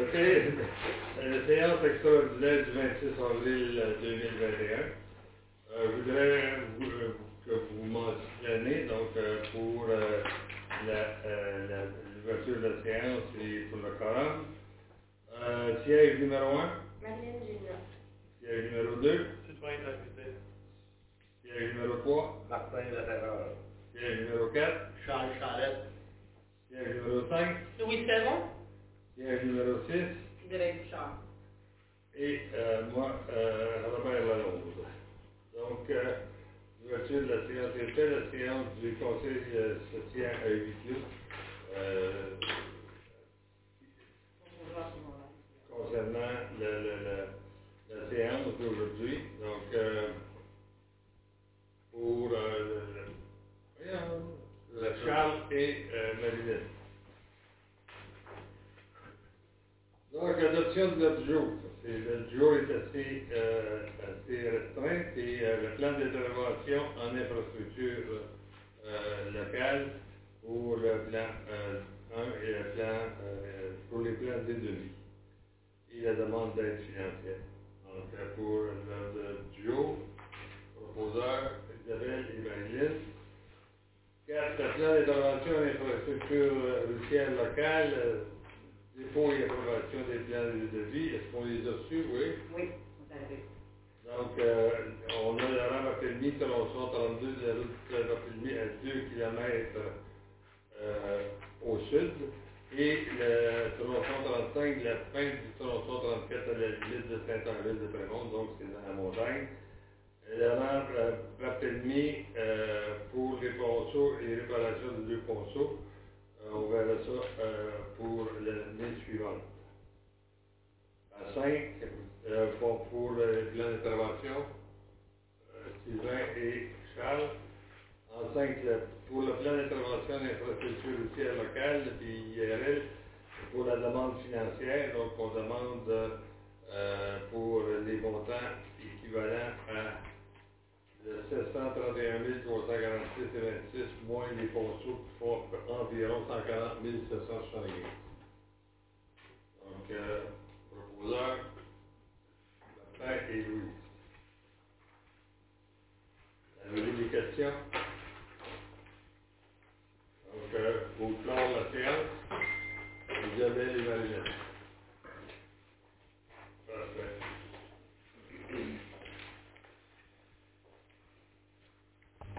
OK. Euh, la séance extraordinaire du 26 avril euh, 2021. Euh, je voudrais que vous mentionniez donc, euh, pour l'ouverture de la séance et pour le quorum. Euh, siège numéro 1. Madeleine Siège numéro 2. Citoyen Siège numéro 3. Martin Laterreur siège numéro 4, Charles Charette. siège numéro 5, Louis Ferron. siège numéro 6, Isabelle Bouchard. et euh, moi, euh, Robert Lalonde. Donc, euh, l'ouverture de la séance est faite. La séance du conseil euh, se tient à huis clos. Euh, concernant le- le- le- la séance d'aujourd'hui. Donc, euh, pour Charles et euh, Marilyn. Donc, adoption de du jour. Le jour est assez, euh, restreint et euh, le plan d'intervention en infrastructure euh, locale pour le plan euh, 1 et le plan pour les plans des devis et la demande d'aide financière. Donc, pour l'ordre du jour, proposeur Isabelle. Quatre, le plan d'intervention en infrastructure euh, routière locale, dépôt et approbation des plans de devis. Est-ce qu'on les a reçus? Oui. Oui, vous avez. Donc, euh, on a la rame Rapelmi, tronçon 32 de la route de à 2 km euh, au sud. Et le tronçon 35, la fin du tronçon 34 à la limite de Saint-Henri de Prémont, donc c'est dans la montagne. La rame pour les et réparation de deux ponceaux. On verra ça euh, pour l'année suivante. À 5, euh, pour, le plan d'intervention, euh, Sylvain et Charles. En 5, pour le plan d'intervention d'infrastructure routière locale, puis IRL, pour la demande financière, donc on demande pour les montants équivalents à le 731 346 et 26, moins les ponceaux qui font environ 140 775. Donc, euh, proposeur, Martin et Louis. Avez-vous des questions? Donc, euh, pour clore la séance, Isabelle et Marie-Jeanne.